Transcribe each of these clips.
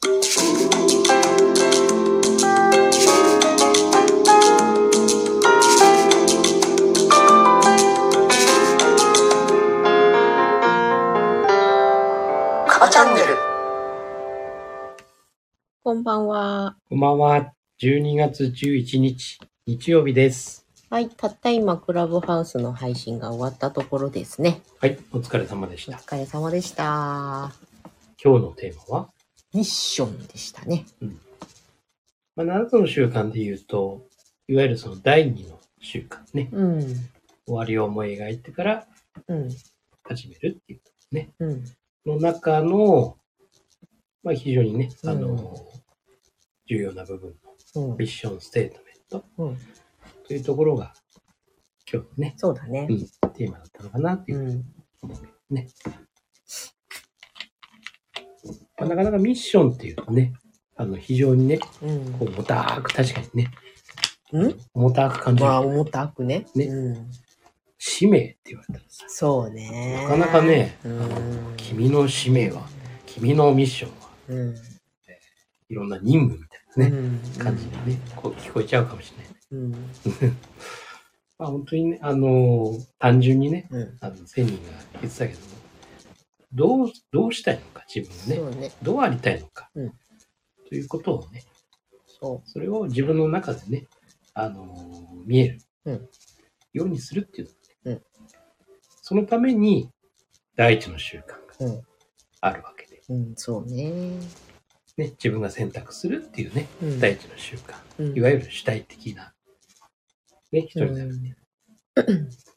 カバチャンネル。こんばんは。こんばんは。12月11日、日曜日です。はい、たった今、クラブハウスの配信が終わったところですね。はい、お疲れ様でした。お疲れ様でした。今日のテーマは、ミッションでしたね。まあ、7つの習慣で言うと、いわゆるその第2の習慣ね。うん。終わりを思い描いてからうん。始めるっていうね。うん。の中の、まあ、非常にね、あの、うん重要な部分うんのミッションステートメントうん。というところが、今日のね、そうだねう。ん、テーマだったのかなっていうね。まあ、なかなかミッションっていうとね、あの、非常にね、うんこう重たく、確かにね、うん？重たく感じる。まあ、重たくね。ねうん。使命って言われたらさ、そうね。なかなかね、あうのん。君の使命は、君のミッションは、うん。いろんな任務みたいなね、うん感じでね、こう聞こえちゃうかもしれない。うん。まあ本当にね、あの単純にね、うん。あの、千人が言ってたけども、どう、どうしたいのか、自分がね、ね。どうありたいのか、うん。ということをね、そそれを自分の中でね、あの見える。うん。ようにするっていうのね、うん。そのために第一の習慣う。うがん。あるわけで、うん、そうね。ね、自分が選択するっていうね、うん。第一の習慣、うん。いわゆる主体的な、ね、一人であるね。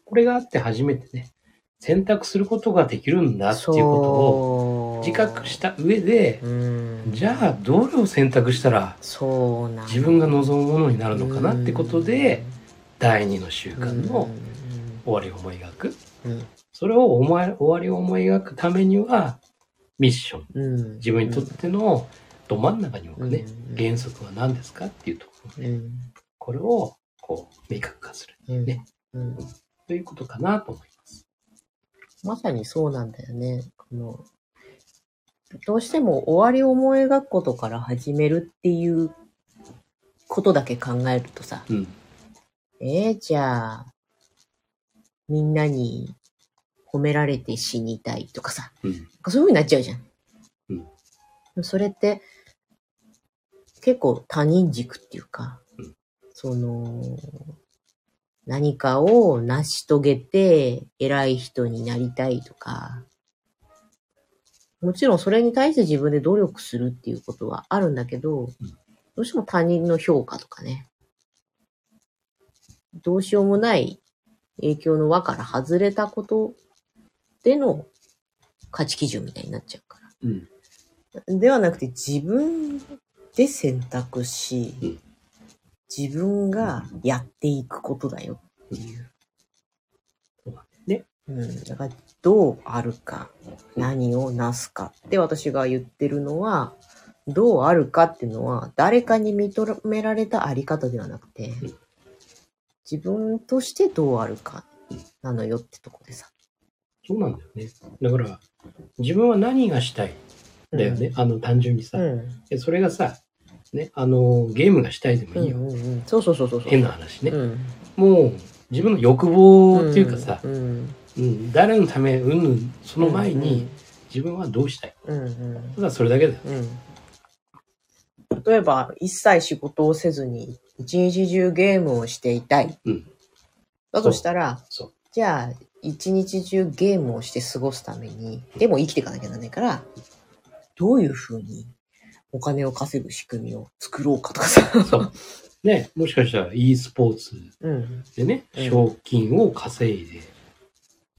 これがあって初めてね、選択することができるんだっていうことを自覚した上で、うん。じゃあどれを選択したら自分が望むものになるのかなってことで、第二の習慣の終わりを思い描く。それを思い終わりを思い描くためには、ミッション。うん、自分にとってのど真ん中に置くね、うん原則は何ですかっていうところね、うん。これをこう明確化する。うん。ね。うん、ということかなと思います。まさにそうなんだよね。このどうしても終わりを思い描くことから始めるっていうことだけ考えるとさ、うん。えー、じゃあ、みんなに褒められて死にたいとかさ、うん。そういう風になっちゃうじゃん。うんそれって、結構他人軸っていうか、うんその、何かを成し遂げて偉い人になりたいとか、もちろんそれに対して自分で努力するっていうことはあるんだけど、どうしても他人の評価とかね、どうしようもない影響の輪から外れたことでの価値基準みたいになっちゃうから。うん。ではなくて自分で選択し、うん自分がやっていくことだよっていう。そうなんね。うん、だからどうあるか、何をなすかって私が言ってるのは、どうあるかっていうのは誰かに認められたあり方ではなくてうん、自分としてどうあるかなのよってとこでさ。そうなんだよね。だから、自分は何がしたい？んだよね。あの、単純にさ。うん。でそれがさ、ね、あの、ゲームがしたいでもうんいいよ。うんうん。そうそうそうそうそう。変な話ね。うん。もう、自分の欲望っていうかさ、うんうん、誰のため、うんぬん、その前うんに、自分はどうしたいうんうんただそれだけだよ。うん、例えば、一切仕事をせずに、一日中ゲームをしていたい。うん。だとしたら、そう。じゃあ、一日中ゲームをして過ごすために、でも生きていかなきゃならないから、どういうふうにお金を稼ぐ仕組みを作ろうかとかさ。そう。ね、もしかしたら e スポーツうん。でね、うん賞金を稼いで、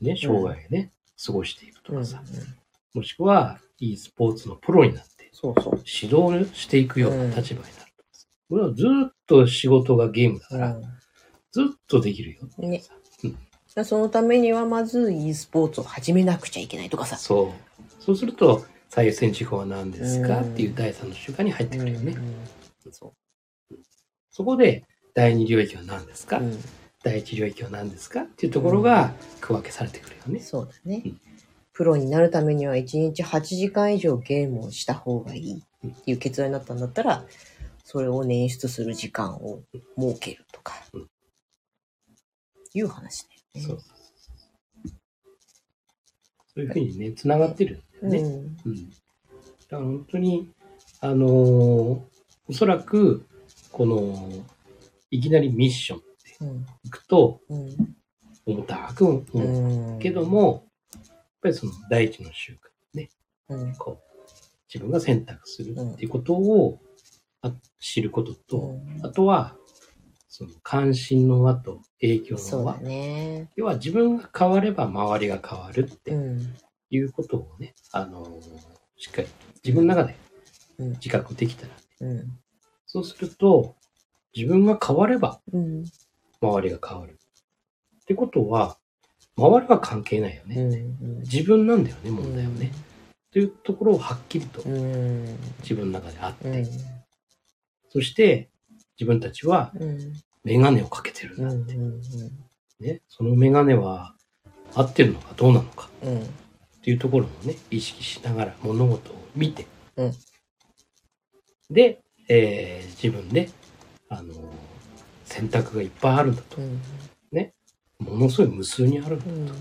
ね、生涯ね、過ごしていくとうん。かさ、もしくは e スポーツのプロになってそうそう。指導していくような立場になるとかさ。これはずっと仕事がゲームだから、ずっとできるよっていうさ。うん、そのためにはまず e スポーツを始めなくちゃいけないとかさ。そう。そうすると、最優先事項は何ですか？うんっていう第三の習慣に入ってくるよね。うんそそこで、第二領域は何ですか、う。うん第一領域は何ですか？っていうところが区分けされてくるよね。そうだね。プロになるためには1日8時間以上ゲームをした方がいいっていう結論になったんだったら、それを捻出する時間を設けるとかうん、いう話だよね。そう。そういうふうにね、繋がってるね。うん。うん。だから本当に、あのーおそらく、この、いきなりミッションってうん。いくと、うん。重たく思ううん。けど、も、やっぱりその第一の習慣ね、うん。こう、自分が選択するっていうことを、あ知ることと、あとは、その関心の輪と影響の輪。ね。要は自分が変われば周りが変わるってうん。いうことをね、あのーしっかり自分の中でうん。自覚できたら、うん。そうすると、自分が変わればうん。周りが変わる。ってことは、周りは関係ないよね。うん。自分なんだよね、問題はね。というところをはっきりとうん。自分の中であって、うん。そして自分たちはうん。メガネをかけてるうん。だって、うん。ね。そのメガネは合ってるのかどうなのかうん。っていうところもね、意識しながら物事を見て、うんで、えー自分で、あのー選択がいっぱいあるんだと。うん。ものすごい無数にあるんだ。うん。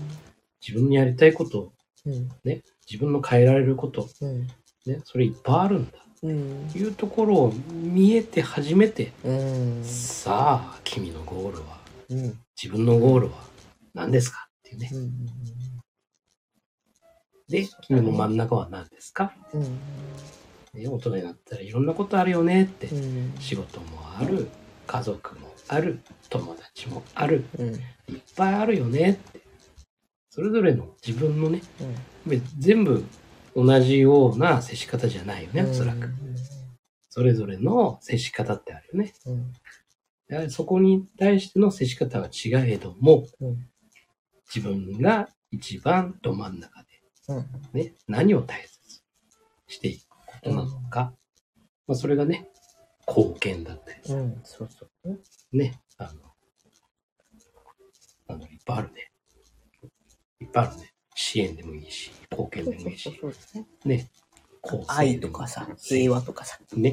自分のやりたいこと、うん。ね、自分の変えられること、うん。ね、それいっぱいあるんだ。いうところを見えて初めて、うん。さあ、君のゴールは、うん。自分のゴールは何ですか？っていうね。うん。で、君の真ん中は何ですか、うん。ね、大人になったらいろんなことあるよねって。うん。仕事もある、家族もある、友達もある、うん。いっぱいあるよねって。それぞれの自分のね、うん。全部同じような接し方じゃないよね、おそらく。それぞれの接し方ってあるよね。うん。やはりそこに対しての接し方は違えども、うん。自分が一番ど真ん中で、うん。ね、何を大切にしていくことなのか、まあ、それがね、貢献だったりさ、うん。そうそう。ね、あの、あの、いっぱいあるね。いっぱいあるね。支援でもいいし、貢献でもいいし、そうですね。ね、構成愛とかさ、平和とかさ。ね、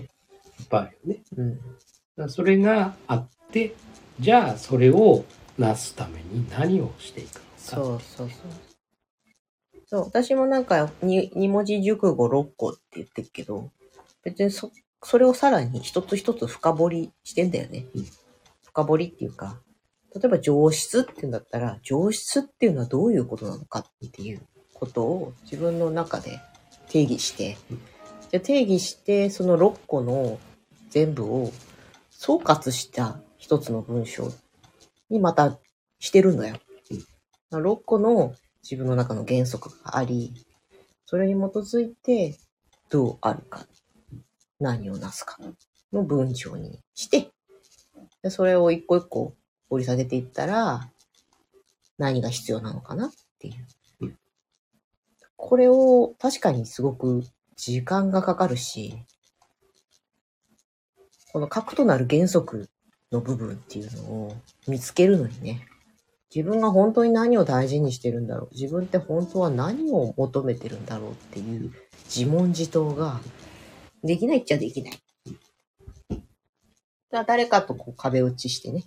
いっぱいあるよね。うん。だからそれがあって、じゃあそれをなすために何をしていくのか。そうそうそう。そう、私もなんか、に二文字熟語6個って言ってるけど、別にそ、それをさらに一つ一つ深掘りしてんだよね。うん深掘りっていうか、例えば上質っていうんだったら、上質っていうのはどういうことなのかっていうことを自分の中で定義して、うんじゃあ定義して、その6個の全部を総括した一つの文章にまたしてるんだよ。6個の自分の中の原則があり、それに基づいてどうあるか、何をなすか。の文章にして、それを一個一個掘り下げていったら、何が必要なのかなっていう。これを確かにすごく時間がかかるし、この核となる原則の部分っていうのを見つけるのにね、自分が本当に何を大事にしてるんだろう自分って本当は何を求めてるんだろうっていう自問自答ができないっちゃできない。だから誰かとこう壁打ちしてね、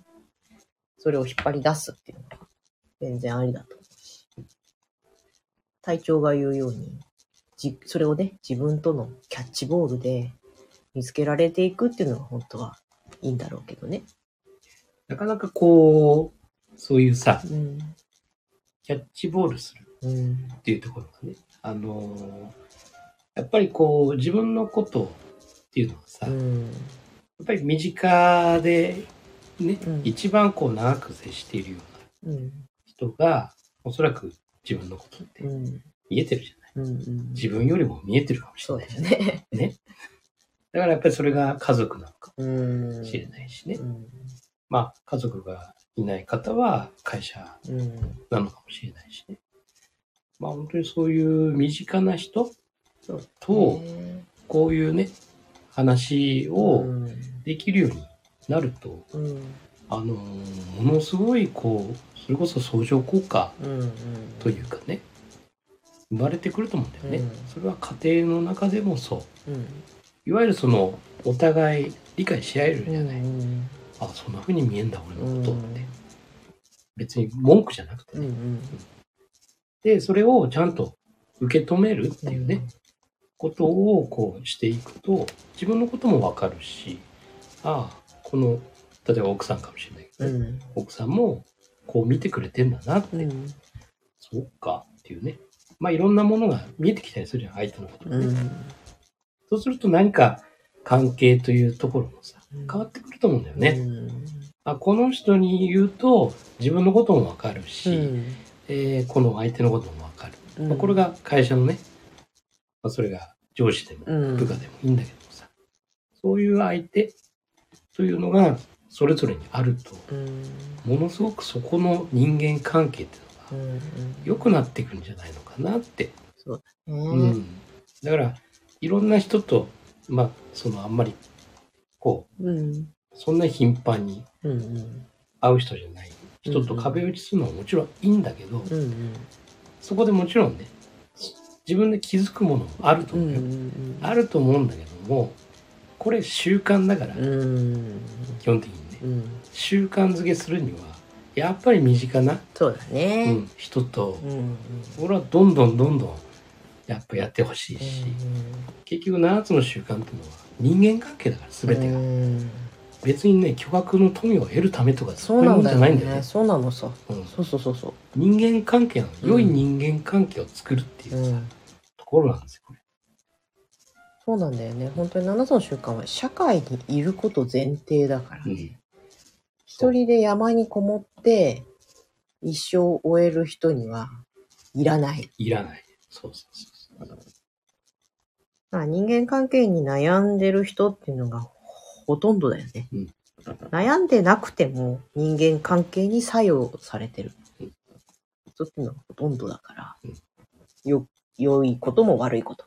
それを引っ張り出すっていうのが全然ありだと思うし。隊長が言うように、じそれをね、自分とのキャッチボールで見つけられていくっていうのが本当はいいんだろうけどね。なかなかこう、そういうさ、うん。キャッチボールするうん。っていうところがね、あのーやっぱりこう、自分のことっていうのはさ、やっうん。ぱり身近でね、うん一番こう長く接しているようなうん。人が、おそらく自分のことってうん。見えてるじゃない。うん。うん。自分よりも見えてるかもしれないだよね。ね。だからやっぱりそれが家族なのかうん。もしれないしね。うん。まあ、家族がいない方は会社うん。なのかもしれないしね。まあ本当にそういう身近な人と、ねこういうね、話うをん。できるようになると、うん。あのーものすごいこう、それこそ相乗効果うん。というかね、生まれてくると思うんだよね。うんそれは家庭の中でもそう。うん。いわゆるそのお互い理解し合えるじゃない。うんあそんな風に見えんだ俺のことうんって。別に文句じゃなくてね。うんうん。で、それをちゃんと受け止めるっていうね、ことをこうしていくと、自分のこともわかるし、ああ、この、例えば奥さんかもしれないけど、うん。奥さんもこう見てくれてんだなって、うん。そうかっていうね。まあいろんなものが見えてきたりするじゃん、相手のこともね。うん。そうすると何か関係というところもさ、うん変わってくると思うんだよね。うん。あこの人に言うと自分のこともわかるし、うんえーこの相手のこともわかる。うんまあ、これが会社のね、まあ、それが上司でもうん部下でもいいんだけどさ、そういう相手というのがそれぞれにあると、うん。ものすごくそこの人間関係っていうのがうん。良くなっていくんじゃないのかなって。う。うんん。だから、いろんな人と、まあ、そのあんまり、こう、うん。そんな頻繁にうん。会う人じゃない人と壁打ちするのはもちろんいいんだけど、うん。そこでもちろんね、自分で気づくものもあるとう思うよ。ん。あると思うんだけども、これ習慣だから、うん。基本的にね、うん。習慣づけするには、やっぱり身近な、そうだうね。ん、人とう、ん。俺はどんどんどんどん、やっぱやってほしいし、結局7つの習慣っていうのは人間関係だから全てが。うん別にね、巨額の富を得るためとかそうなんだよそういうもんじゃないんだよねね。。そうなのさ。うんそうそうそうそ人間関係なの。うん良い人間関係を作るってう。いうさ、うん。ところなんですよ、これ。そうなんだよね。本当に7つの習慣は社会にいること前提だから。うん。一人で山にこもって一生を終える人にはいらない。いらない。そうそうそうそう。まあ、人間関係に悩んでる人っていうのがほとんどだよね。うん悩んでなくても人間関係に作用されてるうん人っていうのがほとんどだから、うんよ、良いことも悪いこと。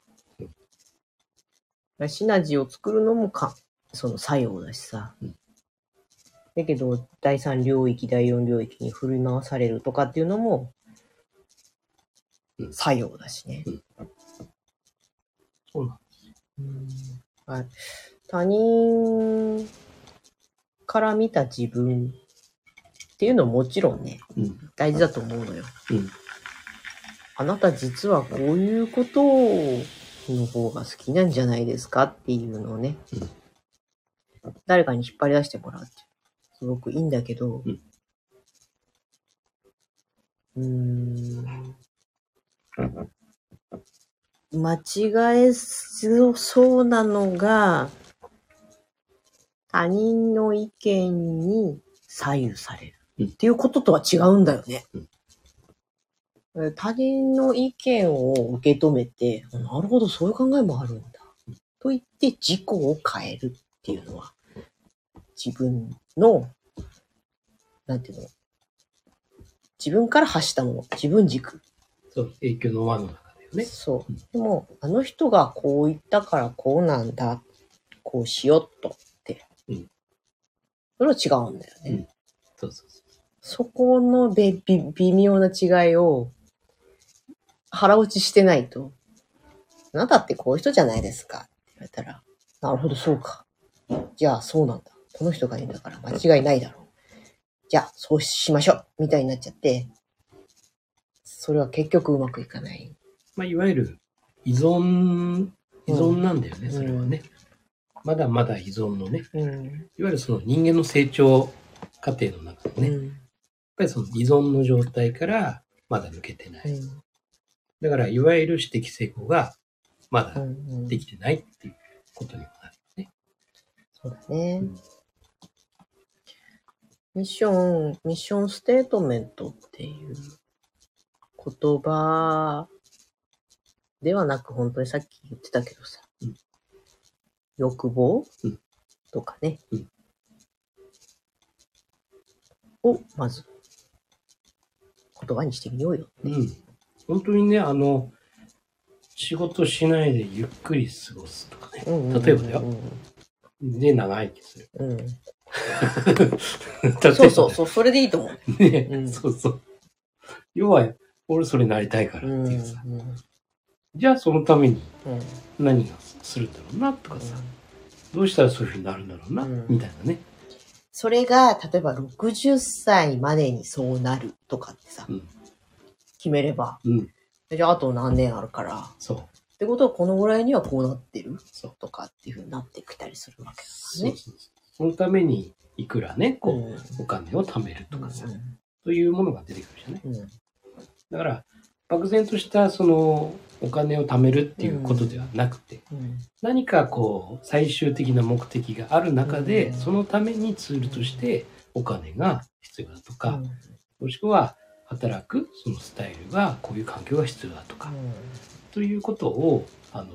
うんシナジーを作るのもか、その作用だしさ。うんだけど、第三領域、第四領域に振り回されるとかっていうのもうん、作用だしね。そうなんうんはい、他人から見た自分っていうのももちろんね、うん。大事だと思うのよ。うん。あなた実はこういうことの方が好きなんじゃないですかっていうのをね、誰かに引っ張り出してもらうってすごくいいんだけど、うんうーん間違えそうなのが、他人の意見に左右されうんるっていうこととは違うんだよね。うんえ他人の意見を受け止めて、あなるほど、そういう考えもあるんだ。と言って自己を変えるっていうのは、自分の、なんていうの、自分から発したもの、自分軸。そう、影響の輪の中ね。そう。でも、あの人がこう言ったからこうなんだ、こうしよっとって。うんそれは違うんだよね。うんそうそうそう。そこのべび微妙な違いを腹落ちしてないと、あなたってこういう人じゃないですかって言われたら、なるほど、そうか。じゃあ、そうなんだ。この人が言うんだから間違いないだろう。じゃあ、そうしましょうみたいになっちゃって、それは結局うまくいかない。まあ、いわゆる依存、依存なんだよね、うんそれはね。まだまだ依存のね、うん。いわゆるその人間の成長過程の中のね、やっうん。ぱりその依存の状態からまだ抜けてない。うんだから、いわゆる私的成功がまだうんできてないっていうことにもなるよね。そうだねうん。ミッション、ミッションステートメントっていう言葉ではなく、本当にさっき言ってたけどさ、うん欲望、うんとかね、うんをまず言葉にしてみようよ。うん。本当にね、あの、仕事しないでゆっくり過ごすとかね。うんうんうんうん例えばだよ。で、長生きする。うん。そうそうそう、それでいいと思う。ね、うんそうそう。要は、俺それなりたいからうんっていうさ。じゃあそのためにうん。何がするんだろうなとかさ、どうしたらそういうふうになるんだろうな、うんみたいなね。それが、例えば60歳までにそうなるとかってさ、うん。決めれば、うん。じゃああと何年あるから、っそう。てことはこのぐらいにはこうなってるそう。とかっていうふうになってきたりするわけですね。そうそうそう。そのためにいくらね、こう、うんお金を貯めるとかさ、うというものが出てくるじゃない。んうんだから、漠然としたそのお金を貯めるっていうことではなくて、うん何かこう最終的な目的がある中で、うん。そのためにツールとしてお金が必要だとか、うん。もしくは働くそのスタイルがこういう環境が必要だとか、ということをあの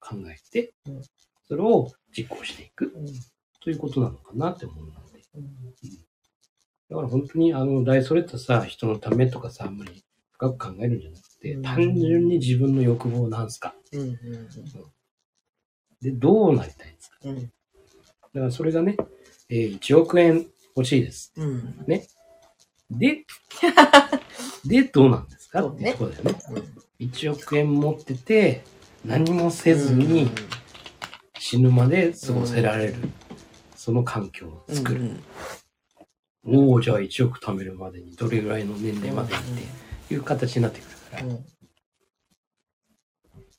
考えてうん、それを実行していくうん。ということなのかなって思うので。うんだから本当にあの大それたさ、人のためとかさ、あんまり深く考えるんじゃなくて、うん。単純に自分の欲望なんすか？うんうんで、どうなりたいんですか？うん。だからそれがね、えー1億円欲しいです。うん。で、で、どうなんですか？っていうところだよね。うん。1億円持ってて、何もせずに死ぬまで過ごせられる。その環境を作る。うんおおじゃあ1億貯めるまでにどれぐらいの年齢までにっていう形になってくるから。うん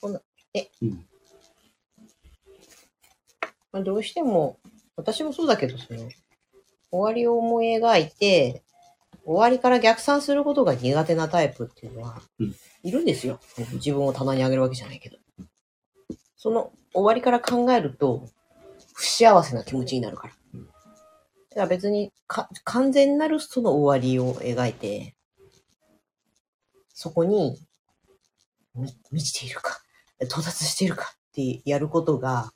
こんなえうん。まあ、どうしても、私もそうだけど、その、終わりを思い描いて、終わりから逆算することが苦手なタイプっていうのはうん、いるんですよ。自分を棚に上げるわけじゃないけど。その終わりから考えると、不幸せな気持ちになるから。うんだから別にか、完全なるその終わりを描いて、そこに、み満ちているか、到達しているかってやることが、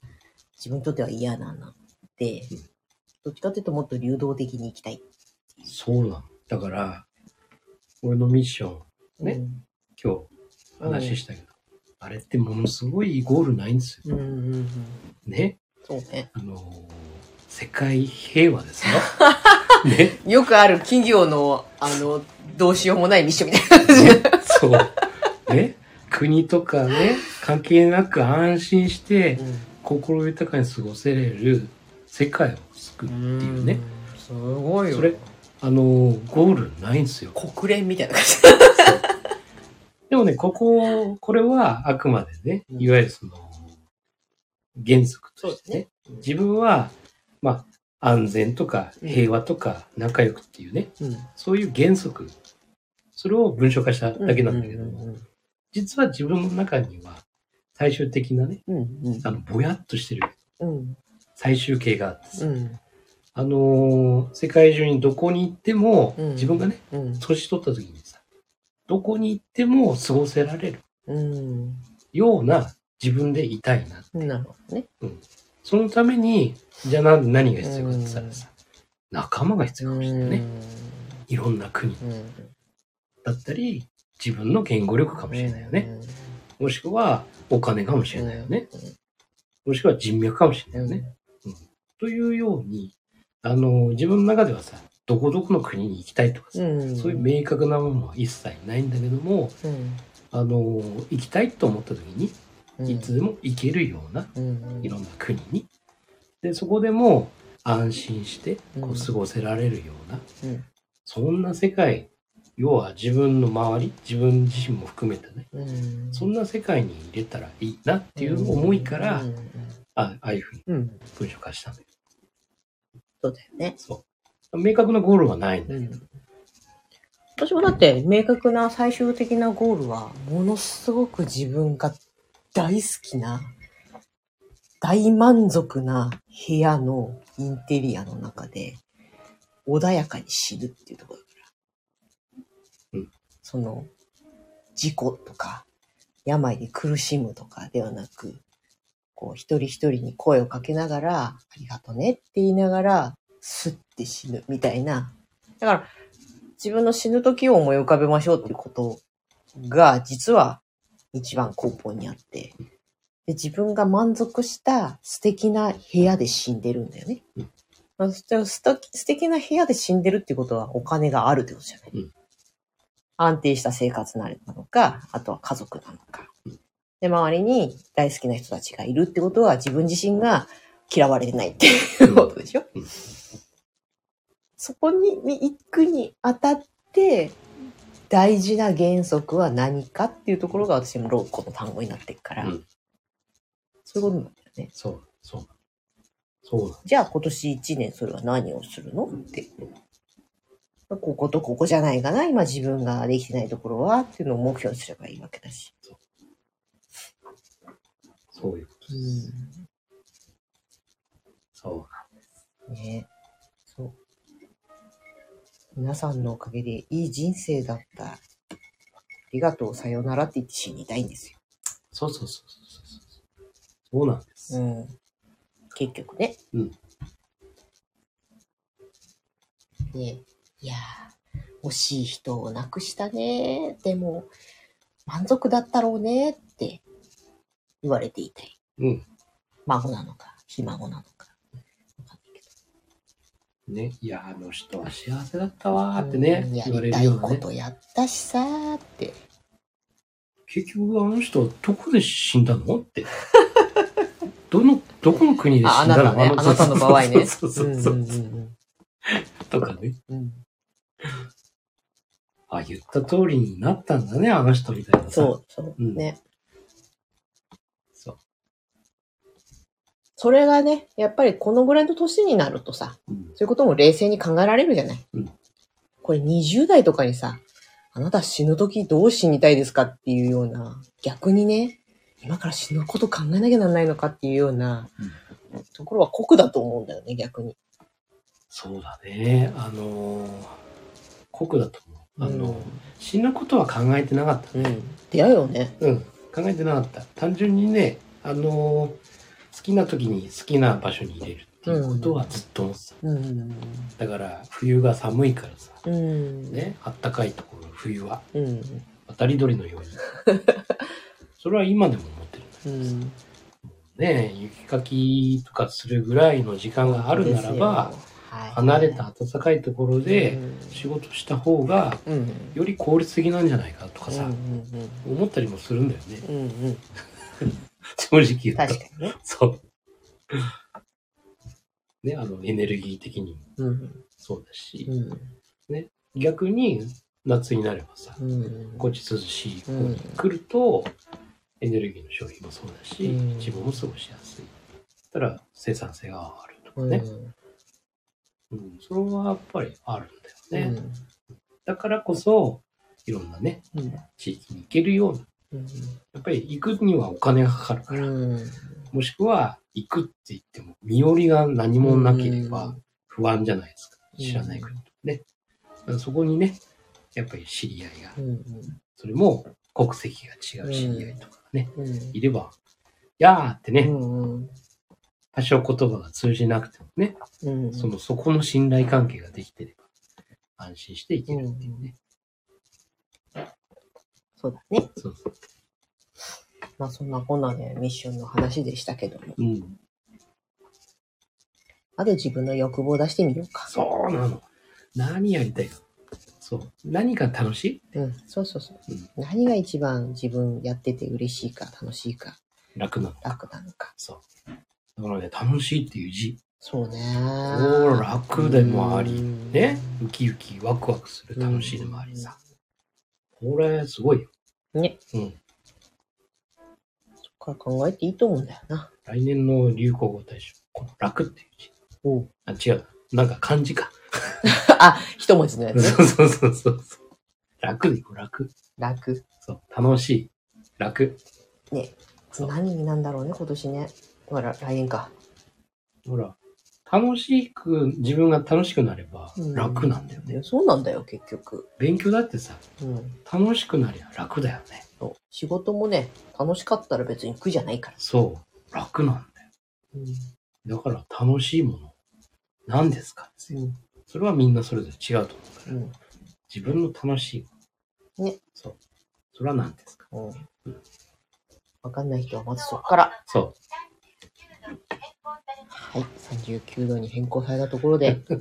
自分にとっては嫌なのでうん、どっちかというともっと流動的に行きたい。そうなの。だから、俺のミッション、ねうん今日話したけど、あれってものすごいゴールないんですよ。うんうんうん。ね？そうね。あのー世界平和ですよ。ね。よくある企業の、あの、どうしようもないミッションみたいな感じ。そう。ね。国とかね、関係なく安心して、心豊かに過ごせれる世界を救うっていうね。すごいよ。それあのーゴールないんですよ。国連みたいな感じ。でもね、ここ、これはあくまでね、うんいわゆるその、原則としてね自分は、まあ、安全とかうん。平和とか仲良くっていうね、うん。そういう原則、それを文章化しただけなんだけども、実は自分の中には最終的なね、うんうん。あの、ぼやっとしてる。うん。最終形があってさ、うん。あのー世界中にどこに行っても、うん。自分がね、うん。年取った時にさ、どこに行っても過ごせられるうん。ような自分でいたいな。なるほどね。そのために、じゃあ何何が必要かって言ったらさ、仲間が必要かもしれないね。いろんな国。うん。うんだったり、自分の言語力かもしれないよね。もしくはお金かもしれないよね。もしくは人脈かもしれないよね。というように、あの、自分の中ではさ、どこどこの国に行きたいとかさ、うん。そういう明確なものは一切ないんだけども、うん。あの、行きたいと思った時に、うんいつでも行けるような、うんいろんな国に。で、そこでも安心して、こう過ごせられるような、うんそんな世界、要は自分の周り、自分自身も含めてね、うんそんな世界に入れたらいいなっていう思いから、うんあああいうふうにうん文章化したんだよ。そうだよね。そう。明確なゴールはないんだけど。私もだって明確な最終的なゴールはものすごく自分が大好きな大満足な部屋のインテリアの中で穏やかに死ぬっていうところだから。うんその事故とか病で苦しむとかではなく、こう一人一人に声をかけながらありがとねって言いながらスッて死ぬみたいな。だから自分の死ぬ時を思い浮かべましょうっていうことが実は一番根本にあって、で自分が満足した素敵な部屋で死んでるんだよね。うん。まあ、そしたら素敵素敵な部屋で死んでるってことはお金があるってことじゃない。うん。安定した生活なのか、あとは家族なのか。で、周りに大好きな人たちがいるってことは自分自身が嫌われてないっていうことでしょ、うん。そこに行くにあたって、大事な原則は何かっていうところが私もローコの単語になってるから、うんそういうことなんだよね。そう、そう。そうなんじゃあ今年1年それは何をするの？って。こことここじゃないかな今自分ができてないところはっていうのを目標にすればいいわけだし。そういうことです。そねそう。皆さんのおかげでいい人生だった。ありがとう、さようならって言って死にたいんですよ。う。そうそうそうそうそう。そうなんです。うん。結局ね。うん。ねいやー、惜しい人を亡くしたね。でも、満足だったろうねって言われていたい。うん。孫なのか、ひ孫なのか。ね。いや、あの人は幸せだったわーってね言われりたいるようなね。ことやったしさーって。結局あの人どこで死んだのって。どの、どこの国であ、あ死んだのなたね、あなたの場合ね。そうそうそううんそうう。んとかね。うんうんあ、言った通りになったんだね、あの人みたいなさ。そう、そう、うんね。そう。それがね、やっぱりこのぐらいの年になるとさ、うんそういうことも冷静に考えられるじゃない？うんこれ20代とかにさ、あなた死ぬ時どう死にたいですかっていうような、逆にね、今から死ぬこと考えなきゃならないのかっていうような、ところは酷だと思うんだよね、逆に。そうだね。あのー、酷だと思う。あの、うん死ぬことは考えてなかった。うん。出会いよね。うん。考えてなかった。単純にね、あのー、好きな時に好きな場所に入れるっていうことはずっと思ってた。うん。だから、冬が寒いからさ、うん。。ね、あったかいところ、冬はうん。渡り鳥のように。それは今でも思ってるんだけどさうん。ね、雪かきとかするぐらいの時間があるならば、離れた暖かいところでうん仕事した方がうん。より効率的なんじゃないかとかさ、うん思ったりもするんだよね。うんうん。正直言うと。確かにね。そう。ね、あの、エネルギー的にもうん。そうだし、うん。逆に夏になればさ、うん。こっち涼しい方に来ると、エネルギーの消費もそうだし、うん自分も過ごしやすい。たら生産性が上がるとかうん。ね。うん、それはやっぱりあるんだよね。だからこそ、いろんなね、うん。地域に行けるように、うん。やっぱり行くにはお金がかかるから、うん。もしくは行くって言っても、身寄りが何もなければ不安じゃないですか。うん知らない国とかね。そこにね、やっぱり知り合いが、うん。それも国籍が違う知り合いとかね、うん。いれば、やーってね、うん。多少言葉が通じなくてもね、うん。その、そこの信頼関係ができてれば、安心していけるっていうね。そうだね。そうそう。まあそんなこんなでミッションの話でしたけども。うん。あと自分の欲望を出してみようか。そうなの。何やりたいか。そう。何が楽しい？うん。そうそうそう。うん何が一番自分やってて嬉しいか、楽しいか、楽なの。楽なのか。そう。だからね、楽しいっていう字。そうね。おー楽でもありうんね？ウキウキワクワクする楽しいでもありさ。これ、すごいよ。ね。うん。そっから考えていいと思うんだよな。来年の流行語大賞。この楽っていう字。おうあ、違う。なんか漢字か。あ、一文字のやつね。そうそうそうそう。楽でいこう、楽。楽。そう。楽しい。楽。ね。何になんだろうね、今年ね。ほら、来年か。ほら、楽しく、自分が楽しくなればうん楽なんだよね。そうなんだよ、結局。勉強だってさ、うん。楽しくなりゃ楽だよね。そう仕事もね、楽しかったら別に苦じゃないから。そう。楽なんだよ。うん。だから楽しいもの、何ですかうん。それはみんなそれぞれ違うと思うから、うん。自分の楽しいもの。ね。そう。それは何ですか？うん。わかんない人はまずそこから。そはい。39度に変更されたところで、今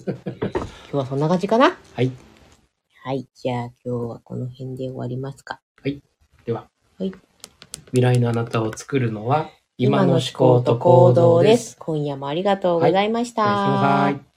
日はそんな感じかな？はい。はい。じゃあ今日はこの辺で終わりますか。では。はい。未来のあなたを作るのは、今の思考と行動です。今夜もありがとうございました。おやすみなさい。